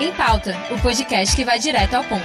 Em Pauta, o podcast que vai direto ao ponto.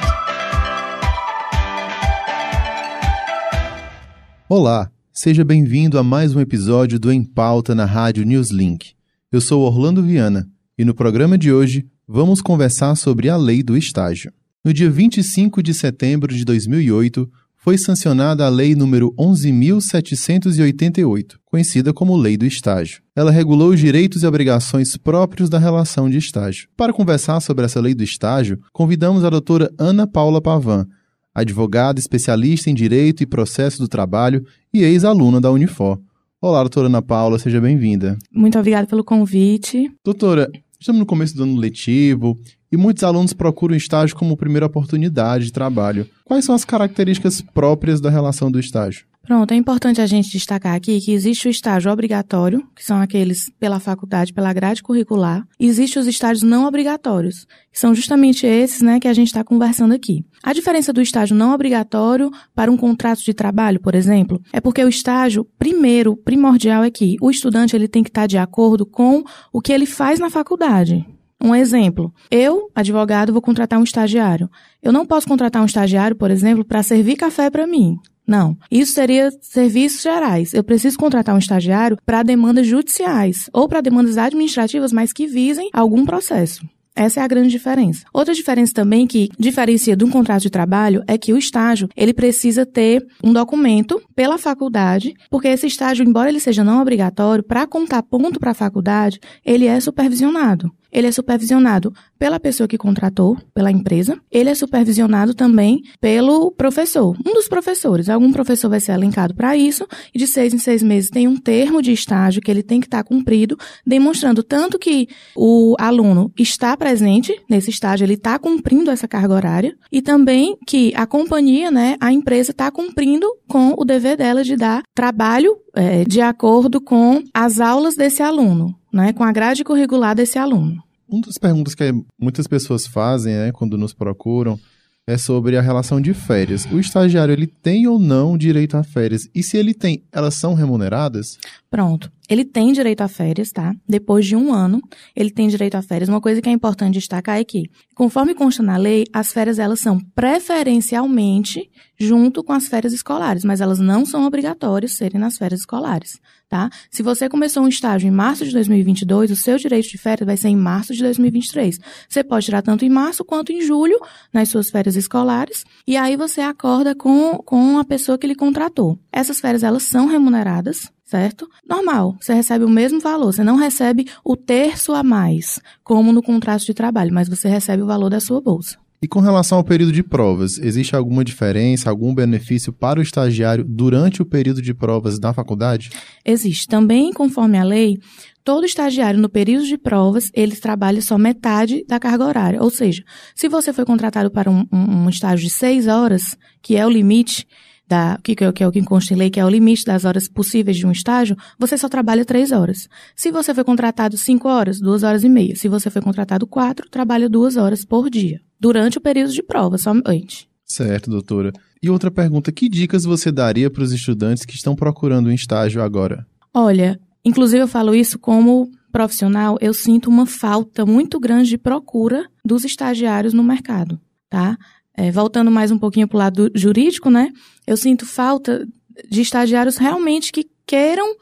Olá, seja bem-vindo a mais um episódio do Em Pauta na Rádio Newslink. Eu sou Orlando Viana e no programa de hoje vamos conversar sobre a lei do estágio. No dia 25 de setembro de 2008, foi sancionada a Lei nº 11.788, conhecida como Lei do Estágio. Ela regulou os direitos e obrigações próprios da relação de estágio. Para conversar sobre essa Lei do Estágio, convidamos a doutora Ana Paula Pavan, advogada especialista em Direito e Processo do Trabalho e ex-aluna da Unifor. Olá, doutora Ana Paula, seja bem-vinda. Muito obrigada pelo convite. Doutora, estamos no começo do ano letivo e muitos alunos procuram o estágio como primeira oportunidade de trabalho. Quais são as características próprias da relação do estágio? Pronto, é importante a gente destacar aqui que existe o estágio obrigatório, que são aqueles pela faculdade, pela grade curricular, e existe os estágios não obrigatórios, que são justamente esses, né, que a gente está conversando aqui. A diferença do estágio não obrigatório para um contrato de trabalho, por exemplo, é porque o estágio, primeiro, primordial é que o estudante ele tem que estar de acordo com o que ele faz na faculdade. Um exemplo, eu, advogado, vou contratar um estagiário. Eu não posso contratar um estagiário, por exemplo, para servir café para mim. Não. Isso seria serviços gerais. Eu preciso contratar um estagiário para demandas judiciais ou para demandas administrativas, mas que visem algum processo. Essa é a grande diferença. Outra diferença também que diferencia de um contrato de trabalho é que o estágio, ele precisa ter um documento pela faculdade, porque esse estágio, embora ele seja não obrigatório, para contar ponto para a faculdade, ele é supervisionado ele é supervisionado pela pessoa que contratou, pela empresa. Ele é supervisionado também pelo professor, um dos professores. Algum professor vai ser elencado para isso e de seis em seis meses tem um termo de estágio que ele tem que estar tá cumprido, demonstrando tanto que o aluno está presente nesse estágio, ele está cumprindo essa carga horária e também que a companhia, né, a empresa está cumprindo com o dever dela de dar trabalho é, de acordo com as aulas desse aluno né, com a grade curricular desse aluno. Uma das perguntas que muitas pessoas fazem né, quando nos procuram é sobre a relação de férias. O estagiário ele tem ou não direito a férias? E se ele tem, elas são remuneradas? Pronto. Ele tem direito a férias, tá? Depois de um ano, ele tem direito a férias. Uma coisa que é importante destacar é que, conforme consta na lei, as férias elas são preferencialmente junto com as férias escolares, mas elas não são obrigatórias serem nas férias escolares, tá? Se você começou um estágio em março de 2022, o seu direito de férias vai ser em março de 2023. Você pode tirar tanto em março quanto em julho nas suas férias escolares, e aí você acorda com, com a pessoa que lhe contratou. Essas férias elas são remuneradas, certo? Normal, você recebe o mesmo valor, você não recebe o terço a mais, como no contrato de trabalho, mas você recebe o valor da sua bolsa. E com relação ao período de provas, existe alguma diferença, algum benefício para o estagiário durante o período de provas da faculdade? Existe. Também, conforme a lei, todo estagiário no período de provas, ele trabalha só metade da carga horária. Ou seja, se você foi contratado para um, um, um estágio de seis horas, que é o limite, da, que, que, que é o que consta em lei, que é o limite das horas possíveis de um estágio, você só trabalha três horas. Se você foi contratado cinco horas, duas horas e meia. Se você foi contratado quatro, trabalha duas horas por dia. Durante o período de prova, somente. Certo, doutora. E outra pergunta, que dicas você daria para os estudantes que estão procurando um estágio agora? Olha, inclusive eu falo isso como profissional, eu sinto uma falta muito grande de procura dos estagiários no mercado, tá? É, voltando mais um pouquinho para o lado jurídico, né? Eu sinto falta de estagiários realmente que queiram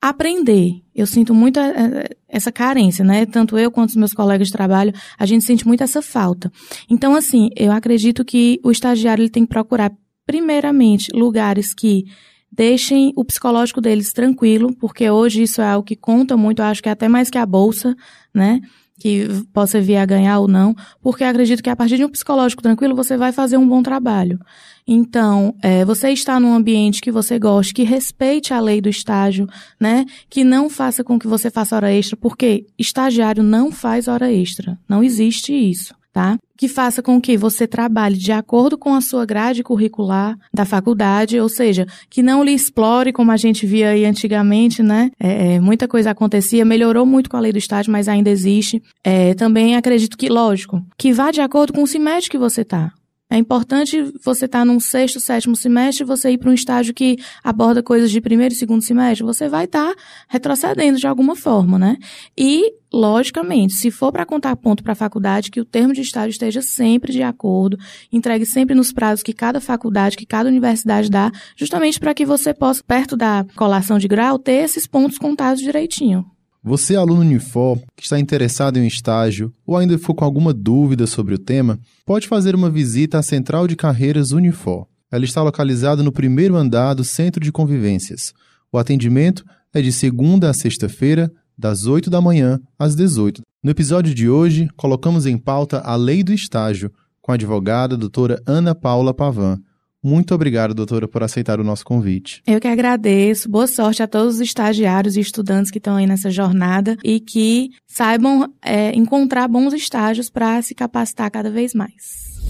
aprender. Eu sinto muito é, é, essa carência, né? Tanto eu quanto os meus colegas de trabalho, a gente sente muito essa falta. Então, assim, eu acredito que o estagiário ele tem que procurar, primeiramente, lugares que deixem o psicológico deles tranquilo, porque hoje isso é algo que conta muito, eu acho que é até mais que a bolsa, né? Que possa vir a ganhar ou não, porque acredito que a partir de um psicológico tranquilo você vai fazer um bom trabalho. Então, é, você está num ambiente que você goste, que respeite a lei do estágio, né? Que não faça com que você faça hora extra, porque estagiário não faz hora extra. Não existe isso tá? Que faça com que você trabalhe de acordo com a sua grade curricular da faculdade, ou seja, que não lhe explore como a gente via aí antigamente, né? É, é, muita coisa acontecia, melhorou muito com a lei do estágio, mas ainda existe. É, também acredito que, lógico, que vá de acordo com o CIMED que você tá. É importante você estar tá num sexto, sétimo semestre, você ir para um estágio que aborda coisas de primeiro e segundo semestre, você vai estar tá retrocedendo de alguma forma, né? E, logicamente, se for para contar ponto para a faculdade, que o termo de estágio esteja sempre de acordo, entregue sempre nos prazos que cada faculdade, que cada universidade dá, justamente para que você possa, perto da colação de grau, ter esses pontos contados direitinho. Você, aluno Unifor, que está interessado em um estágio ou ainda ficou com alguma dúvida sobre o tema, pode fazer uma visita à Central de Carreiras Unifor. Ela está localizada no primeiro andar do Centro de Convivências. O atendimento é de segunda a sexta-feira, das 8 da manhã às 18. No episódio de hoje, colocamos em pauta a Lei do Estágio, com a advogada doutora Ana Paula Pavan. Muito obrigado, doutora, por aceitar o nosso convite. Eu que agradeço. Boa sorte a todos os estagiários e estudantes que estão aí nessa jornada e que saibam é, encontrar bons estágios para se capacitar cada vez mais.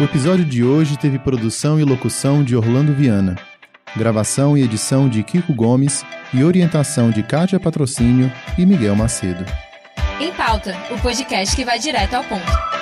O episódio de hoje teve produção e locução de Orlando Viana, gravação e edição de Kiko Gomes e orientação de Kátia Patrocínio e Miguel Macedo. Em Pauta, o podcast que vai direto ao ponto.